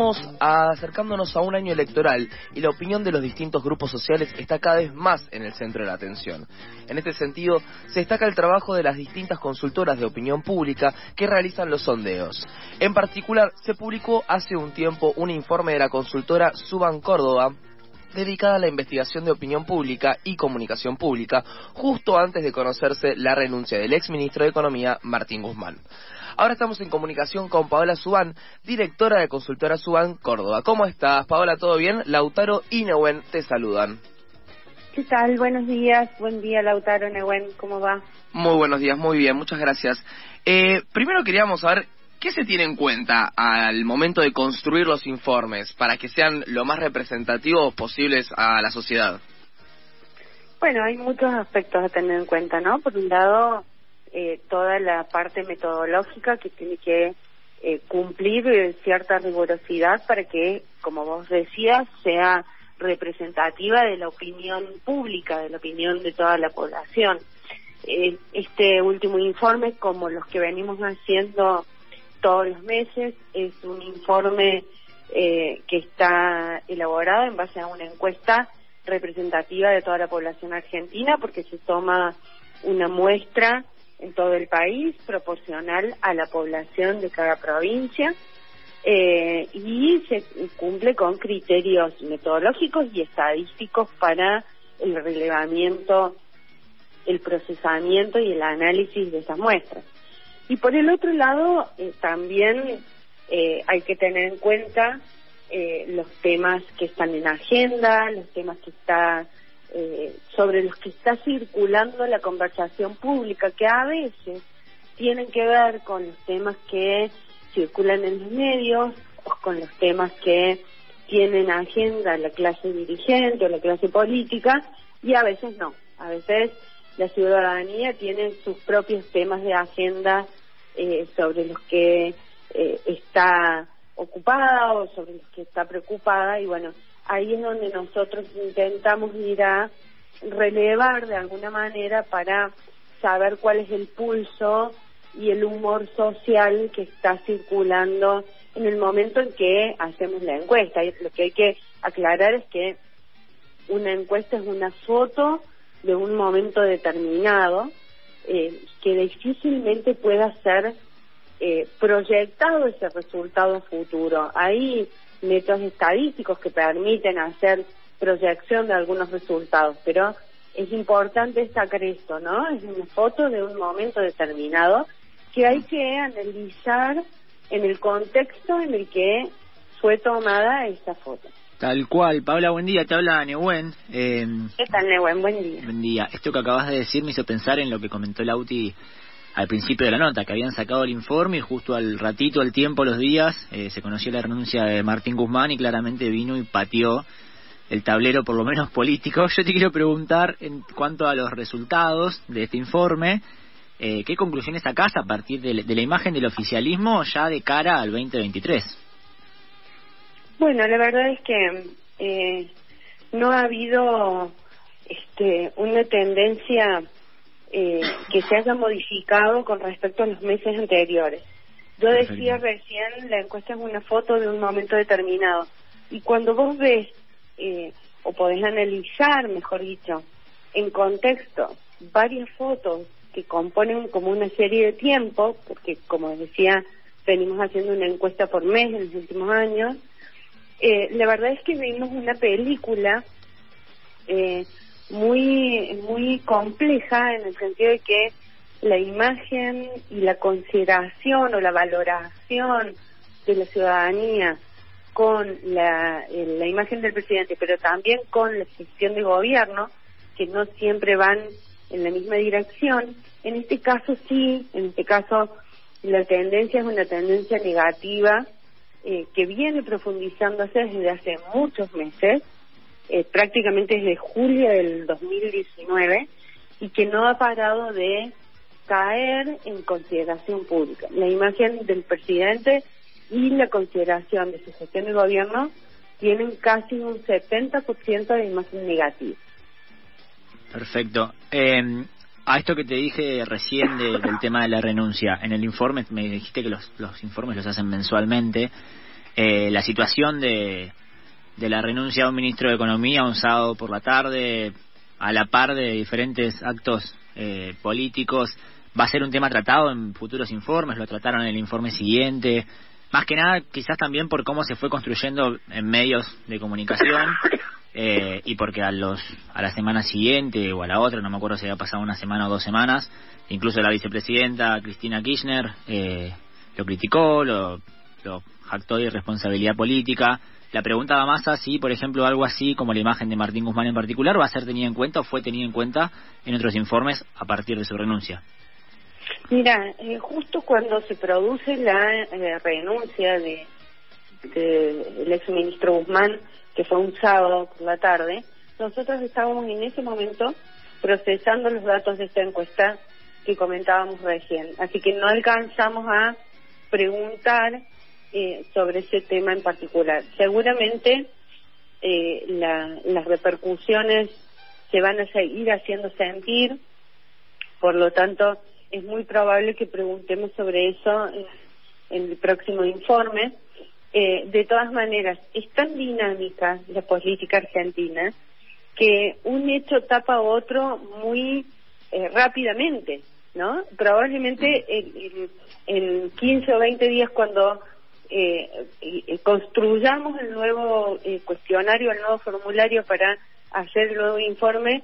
Estamos acercándonos a un año electoral y la opinión de los distintos grupos sociales está cada vez más en el centro de la atención. En este sentido, se destaca el trabajo de las distintas consultoras de opinión pública que realizan los sondeos. En particular, se publicó hace un tiempo un informe de la consultora Suban Córdoba dedicada a la investigación de opinión pública y comunicación pública, justo antes de conocerse la renuncia del exministro de Economía, Martín Guzmán. Ahora estamos en comunicación con Paola Subán, directora de Consultora Subán Córdoba. ¿Cómo estás, Paola? ¿Todo bien? Lautaro y Neuen te saludan. ¿Qué tal? Buenos días. Buen día, Lautaro, Neuen. ¿Cómo va? Muy buenos días, muy bien. Muchas gracias. Eh, primero queríamos saber ¿Qué se tiene en cuenta al momento de construir los informes para que sean lo más representativos posibles a la sociedad? Bueno, hay muchos aspectos a tener en cuenta, ¿no? Por un lado, eh, toda la parte metodológica que tiene que eh, cumplir cierta rigurosidad para que, como vos decías, sea representativa de la opinión pública, de la opinión de toda la población. Eh, este último informe, como los que venimos haciendo todos los meses. Es un informe eh, que está elaborado en base a una encuesta representativa de toda la población argentina porque se toma una muestra en todo el país proporcional a la población de cada provincia eh, y se cumple con criterios metodológicos y estadísticos para el relevamiento, el procesamiento y el análisis de esas muestras. Y por el otro lado, eh, también eh, hay que tener en cuenta eh, los temas que están en agenda, los temas que está sobre los que está circulando la conversación pública, que a veces tienen que ver con los temas que circulan en los medios o con los temas que tienen agenda la clase dirigente o la clase política y a veces no. A veces la ciudadanía tiene sus propios temas de agenda eh, sobre los que eh, está ocupada o sobre los que está preocupada y bueno, ahí es donde nosotros intentamos ir a relevar de alguna manera para saber cuál es el pulso y el humor social que está circulando en el momento en que hacemos la encuesta. Y lo que hay que aclarar es que una encuesta es una foto de un momento determinado eh, que difícilmente pueda ser eh, proyectado ese resultado futuro. Hay métodos estadísticos que permiten hacer proyección de algunos resultados, pero es importante destacar esto, ¿no? Es una foto de un momento determinado que hay que analizar en el contexto en el que fue tomada esta foto. Tal cual. Paula, buen día. Te habla Nehuen. Eh, ¿Qué tal, Nehuen? Buen día. Buen día. Esto que acabas de decir me hizo pensar en lo que comentó Lauti al principio de la nota, que habían sacado el informe y justo al ratito, al tiempo, los días, eh, se conoció la renuncia de Martín Guzmán y claramente vino y pateó el tablero, por lo menos político. Yo te quiero preguntar en cuanto a los resultados de este informe, eh, ¿qué conclusiones sacás a partir de, de la imagen del oficialismo ya de cara al 2023? Bueno, la verdad es que eh, no ha habido este, una tendencia eh, que se haya modificado con respecto a los meses anteriores. Yo decía recién, la encuesta es una foto de un momento determinado. Y cuando vos ves, eh, o podés analizar, mejor dicho, en contexto, varias fotos que componen como una serie de tiempo, porque como decía, venimos haciendo una encuesta por mes en los últimos años, eh, la verdad es que vimos una película eh, muy muy compleja en el sentido de que la imagen y la consideración o la valoración de la ciudadanía con la, eh, la imagen del presidente, pero también con la gestión de gobierno, que no siempre van en la misma dirección. En este caso sí, en este caso la tendencia es una tendencia negativa eh, que viene profundizándose desde hace muchos meses, eh, prácticamente desde julio del 2019, y que no ha parado de caer en consideración pública. La imagen del presidente y la consideración de su gestión de gobierno tienen casi un 70% de imagen negativa. Perfecto. Eh, a esto que te dije recién del tema de la renuncia, en el informe me dijiste que los, los informes los hacen mensualmente. eh, la situación de, de la renuncia a un ministro de Economía un sábado por la tarde, a la par de diferentes actos eh, políticos, va a ser un tema tratado en futuros informes, lo trataron en el informe siguiente, más que nada quizás también por cómo se fue construyendo en medios de comunicación eh, y porque a los a la semana siguiente o a la otra, no me acuerdo si había pasado una semana o dos semanas, incluso la vicepresidenta Cristina Kirchner eh, lo criticó, lo, lo jactó de irresponsabilidad política. La pregunta va más a si, por ejemplo, algo así como la imagen de Martín Guzmán en particular va a ser tenida en cuenta o fue tenida en cuenta en otros informes a partir de su renuncia. Mira, eh, justo cuando se produce la eh, renuncia de, de exministro Guzmán, que fue un sábado por la tarde, nosotros estábamos en ese momento procesando los datos de esta encuesta que comentábamos recién. Así que no alcanzamos a preguntar eh, sobre ese tema en particular. Seguramente eh, las repercusiones se van a seguir haciendo sentir, por lo tanto es muy probable que preguntemos sobre eso en, el próximo informe. Eh, de todas maneras, es tan dinámica la política argentina que un hecho tapa otro muy eh, rápidamente, ¿no? Probablemente en, en, 15 o 20 días cuando eh, construyamos el nuevo cuestionario, el nuevo formulario para hacer el nuevo informe,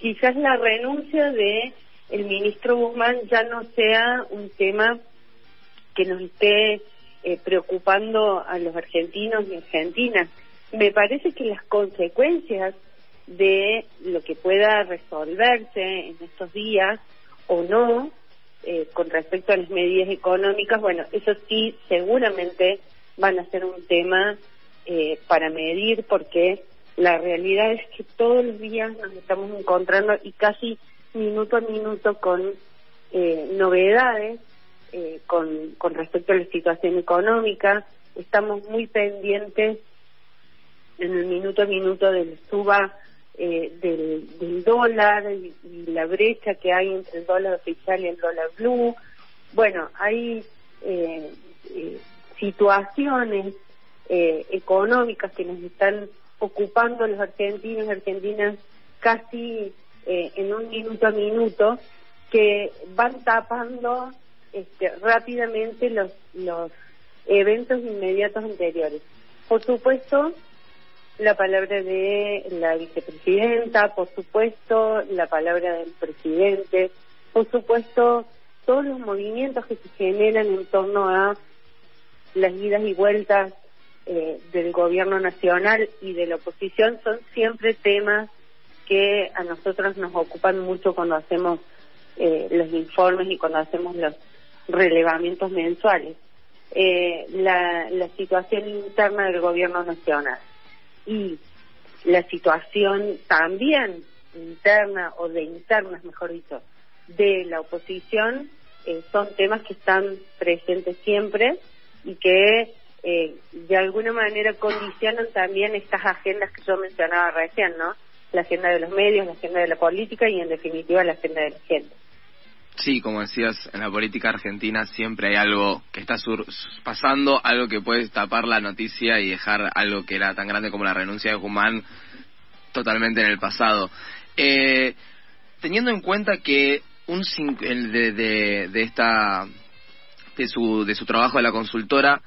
quizás la renuncia de el ministro Guzmán ya no sea un tema que nos esté eh, preocupando a los argentinos y argentinas. Me parece que las consecuencias de lo que pueda resolverse en estos días o no eh, con respecto a las medidas económicas, bueno, eso sí seguramente van a ser un tema eh, para medir porque la realidad es que todos los días nos estamos encontrando y casi minuto a minuto con eh, novedades eh, con, con respecto a la situación económica. Estamos muy pendientes en el minuto a minuto del suba eh, del, dólar y, la brecha que hay entre el dólar oficial y el dólar blue. Bueno, hay eh, eh, situaciones eh, económicas que nos están ocupando los argentinos y argentinas casi eh, en un minuto a minuto que van tapando este, rápidamente los, los eventos inmediatos anteriores. Por supuesto, la palabra de la vicepresidenta, por supuesto, la palabra del presidente, por supuesto, todos los movimientos que se generan en torno a las idas y vueltas eh, del gobierno nacional y de la oposición son siempre temas que a nosotros nos ocupan mucho cuando hacemos eh, los informes y cuando hacemos los relevamientos mensuales. Eh, la, la situación interna del gobierno nacional y la situación también interna o de internas, mejor dicho, de la oposición eh, son temas que están presentes siempre y que eh, de alguna manera condicionan también estas agendas que yo mencionaba recién, ¿no? la agenda de los medios, la agenda de la política y en definitiva la agenda de la gente. Sí, como decías, en la política argentina siempre hay algo que está pasando, algo que puede tapar la noticia y dejar algo que era tan grande como la renuncia de Guzmán totalmente en el pasado. Eh, teniendo en cuenta que un de, de, de esta de su de su trabajo de la consultora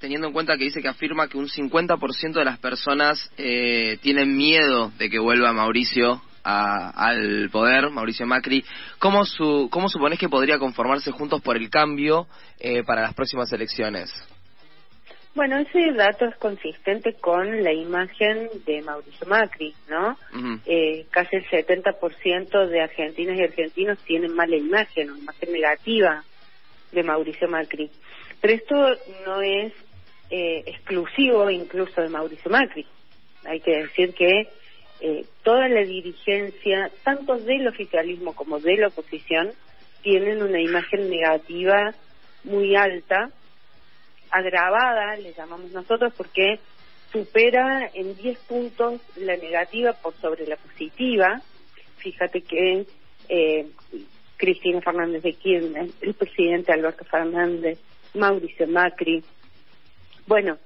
teniendo en cuenta que dice que afirma que un 50% de las personas eh, tienen miedo de que vuelva Mauricio al poder, Mauricio Macri. ¿Cómo, su, ¿Cómo suponés que podría conformarse Juntos por el Cambio eh, para las próximas elecciones? Bueno, ese dato es consistente con la imagen de Mauricio Macri, ¿no? eh, casi el 70% de argentinas y argentinos tienen mala imagen, una imagen negativa de Mauricio Macri. Pero esto no es eh, exclusivo incluso de Mauricio Macri. Hay que decir que eh, toda la dirigencia, tanto del oficialismo como de la oposición, tienen una imagen negativa muy alta, agravada, le llamamos nosotros, porque supera en 10 puntos la negativa por sobre la positiva. Fíjate que eh, Cristina Fernández de Kirchner, el presidente Alberto Fernández, Mauricio Macri, bueno,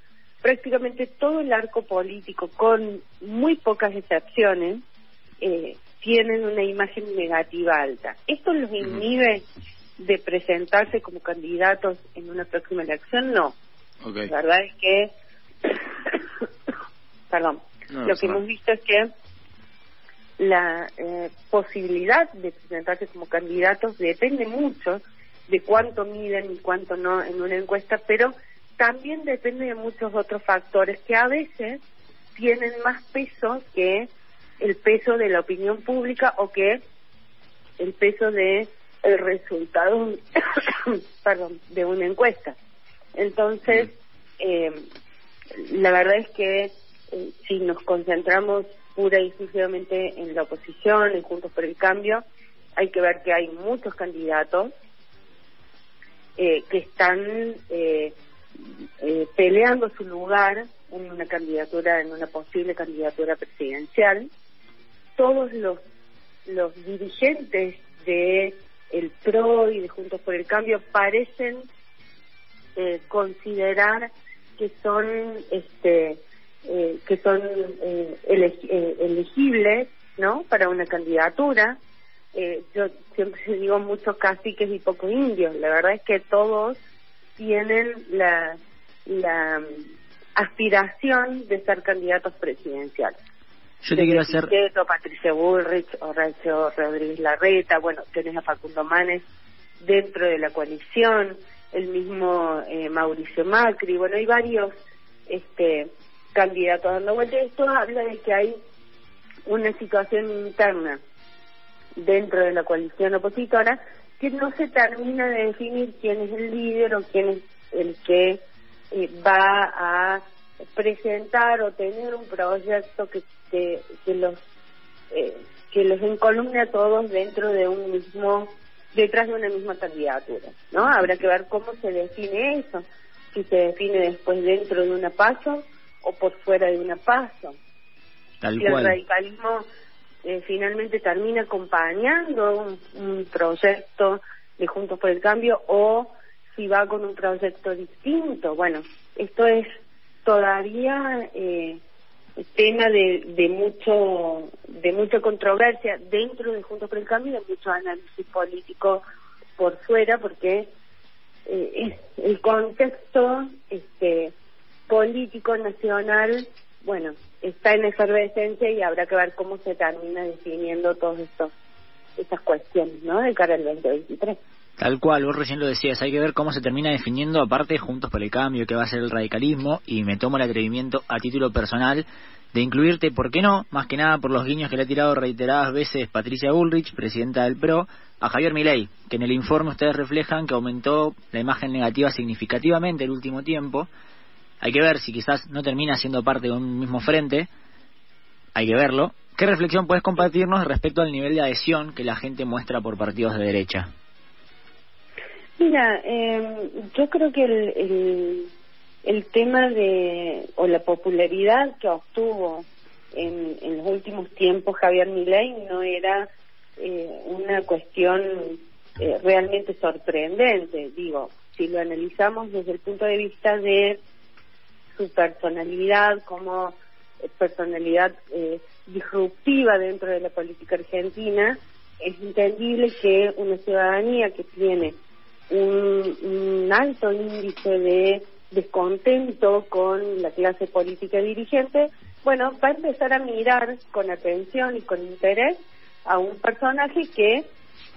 prácticamente todo el arco político, con muy pocas excepciones, eh, tienen una imagen negativa alta. Esto los inhibe de presentarse como candidatos en una próxima elección, no. La verdad es que, perdón, lo que hemos visto es que la eh, posibilidad de presentarse como candidatos depende mucho de cuánto miden y cuánto no en una encuesta, pero también depende de muchos otros factores que a veces tienen más peso que el peso de la opinión pública o que el peso de el resultado perdón de una encuesta. Entonces eh, la verdad es que eh, si nos concentramos pura y exclusivamente en la oposición en juntos por el cambio hay que ver que hay muchos candidatos eh, que están eh, eh, peleando su lugar en una candidatura, en una posible candidatura presidencial. Todos los, los dirigentes de el PRO y de Juntos por el Cambio parecen eh, considerar que son este eh, que son eh, eh, elegibles no para una candidatura eh, yo siempre digo muchos caciques y pocos indios la verdad es que todos tienen la, la aspiración de ser candidatos presidenciales. Yo te quiero hacer... Patricia Bullrich, Horacio Rodríguez Larreta, bueno, tenés a Facundo Manes dentro de la coalición, el mismo eh, Mauricio Macri, bueno, hay varios este candidatos dando vueltas. Esto habla de que hay una situación interna dentro de la coalición opositora que no se termina de definir quién es el líder o quién es el que eh, va a presentar o tener un proyecto que, que, que los eh, que los encolumne a todos dentro de un mismo detrás de una misma candidatura no habrá que ver cómo se define eso si se define después dentro de una paso o por fuera de una paso. Tal si el radicalismo eh, finalmente termina acompañando un, proyecto de Juntos por el Cambio o si va con un proyecto distinto. Bueno, esto es todavía eh, tema de, de mucho de mucha controversia dentro de Juntos por el Cambio y de mucho análisis político por fuera porque eh, el contexto este político nacional bueno está en efervescencia y habrá que ver cómo se termina definiendo todas estas cuestiones, ¿no? De cara al 2023. Tal cual, vos recién lo decías, hay que ver cómo se termina definiendo, aparte, Juntos por el Cambio, qué va a ser el radicalismo, y me tomo el atrevimiento a título personal de incluirte, ¿por qué no? Más que nada por los guiños que le ha tirado reiteradas veces Patricia Bullrich, presidenta del PRO, a Javier Milei, que en el informe ustedes reflejan que aumentó la imagen negativa significativamente el último tiempo, hay que ver si quizás no termina siendo parte de un mismo frente. Hay que verlo. ¿Qué reflexión puedes compartirnos respecto al nivel de adhesión que la gente muestra por partidos de derecha? Mira, eh, yo creo que el, el, el, tema de, o la popularidad que obtuvo en, en los últimos tiempos Javier Milei no era eh, una cuestión eh, realmente sorprendente. Digo, si lo analizamos desde el punto de vista de su personalidad como eh, personalidad eh, disruptiva dentro de la política argentina, es entendible que una ciudadanía que tiene un, alto índice de descontento con la clase política dirigente, bueno, va a empezar a mirar con atención y con interés a un personaje que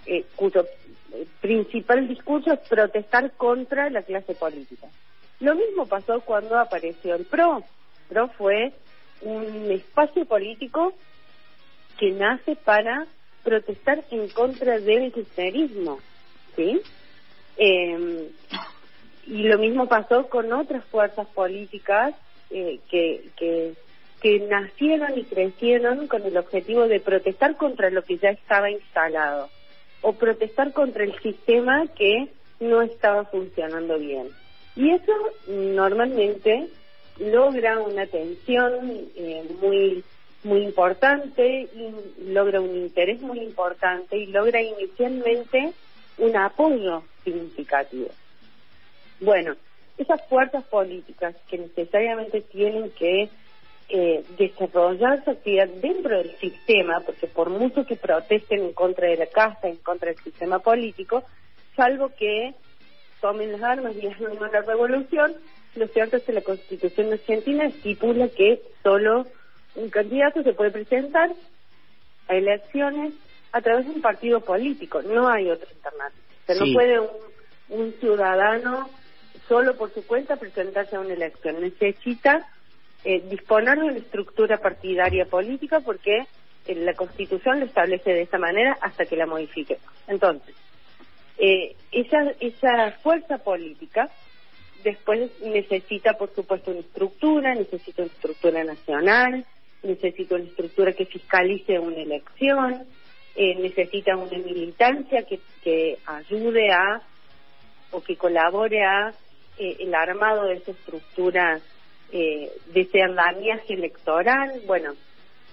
eh, cuyo principal discurso es protestar contra la clase política. Lo mismo pasó cuando apareció el PRO. PRO fue un espacio político que nace para protestar en contra del kirchnerismo, ¿sí? Eh, y lo mismo pasó con otras fuerzas políticas eh, que, que, que nacieron y crecieron con el objetivo de protestar contra lo que ya estaba instalado o protestar contra el sistema que no estaba funcionando bien. Y eso normalmente logra una atención eh, muy muy importante y logra un interés muy importante y logra inicialmente un apoyo significativo. Bueno, esas fuerzas políticas que necesariamente tienen que eh, desarrollar su actividad dentro del sistema, porque por mucho que protesten en contra de la casta, en contra del sistema político, salvo que tomen las armas y hagan una revolución, lo cierto es que la Constitución argentina estipula que solo un candidato se puede presentar a elecciones a través de un partido político, no hay otra alternativa. O sea, no puede un, ciudadano solo por su cuenta presentarse a una elección, necesita eh, disponer de una estructura partidaria política porque eh, la Constitución lo establece de esa manera hasta que la modifique. Entonces, eh, esa, esa fuerza política después necesita, por supuesto, una estructura, necesita una estructura nacional, necesita una estructura que fiscalice una elección, eh, necesita una militancia que, que ayude a o que colabore a eh, el armado de esa estructura eh, de ese electoral. Bueno,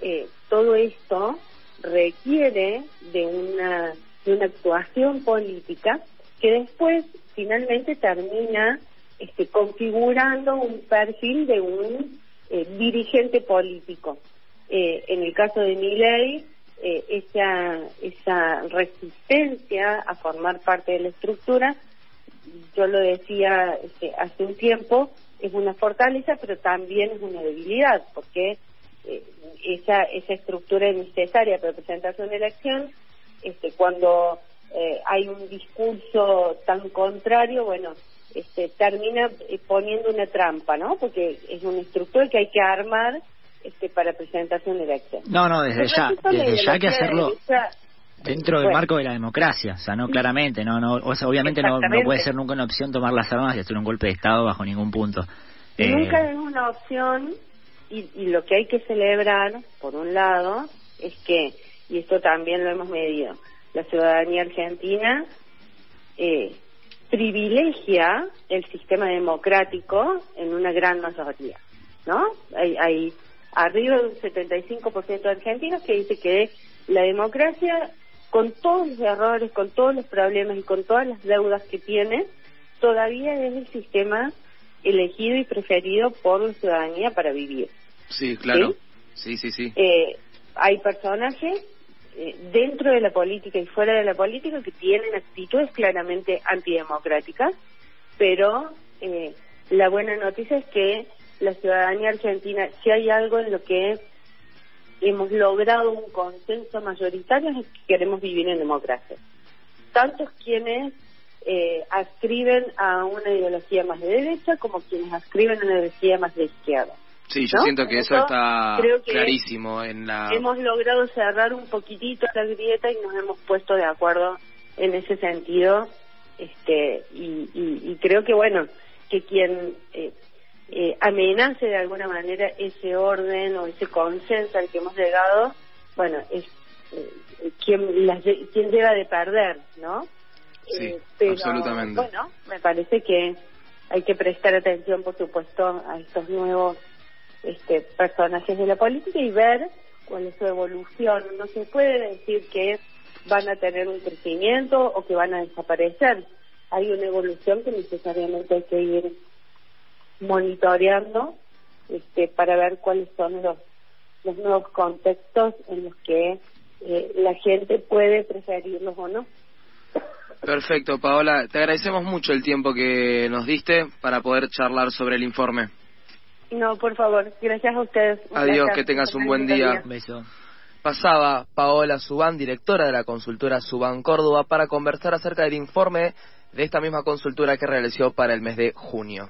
eh, todo esto requiere de una, una actuación política que después finalmente termina este, configurando un perfil de un eh, dirigente político. Eh, en el caso de Miley, eh, esa, esa resistencia a formar parte de la estructura, yo lo decía este, hace un tiempo, es una fortaleza, pero también es una debilidad, porque eh, esa, esa estructura es necesaria para presentarse una elección. Este, cuando eh, hay un discurso tan contrario, bueno, este, termina eh, poniendo una trampa, ¿no? Porque es una estructura que hay que armar este, para presentarse a una elección. No, no, desde ya, desde ya hay que hacerlo dentro del marco de la democracia, o sea, no claramente, no, no, o sea, obviamente no, no, puede ser nunca una opción tomar las armas y hacer un golpe de Estado bajo ningún punto. Nunca eh, es una opción y, y lo que hay que celebrar, por un lado, es que, y esto también lo hemos medido, la ciudadanía argentina eh, privilegia el sistema democrático en una gran mayoría, ¿no? Hay, hay arriba de un 75% de argentinos que dice que la democracia, con todos los errores, con todos los problemas y con todas las deudas que tiene, todavía es el sistema elegido y preferido por la ciudadanía para vivir. Sí, claro. Sí, sí, sí. Eh, hay personajes eh, dentro de la política y fuera de la política que tienen actitudes claramente antidemocráticas, pero eh, la buena noticia es que la ciudadanía argentina, si hay algo en lo que hemos logrado un consenso mayoritario es que queremos vivir en democracia. Tantos quienes eh, ascriben a una ideología más de derecha como quienes ascriben a una ideología más de izquierda. Sí, yo siento que eso, está clarísimo en la... Hemos logrado cerrar un poquitito la grieta y nos hemos puesto de acuerdo en ese sentido este y, y, creo que bueno que quien eh, eh, amenace de alguna manera ese orden o ese consenso al que hemos llegado bueno es eh, quien las quien llega de perder no sí eh, pero, absolutamente. bueno me parece que hay que prestar atención por supuesto a estos nuevos este, personajes de la política y ver cuál es su evolución. No se puede decir que van a tener un crecimiento o que van a desaparecer. Hay una evolución que necesariamente hay que ir monitoreando este, para ver cuáles son los, los nuevos contextos en los que eh, la gente puede preferirlos o no. Perfecto, Paola. Te agradecemos mucho el tiempo que nos diste para poder charlar sobre el informe. No, por favor, gracias a ustedes. Adiós, que tengas un buen día. Beso. Pasaba Paola Subán, directora de la consultora Subán Córdoba, para conversar acerca del informe de esta misma consultora que realizó para el mes de junio.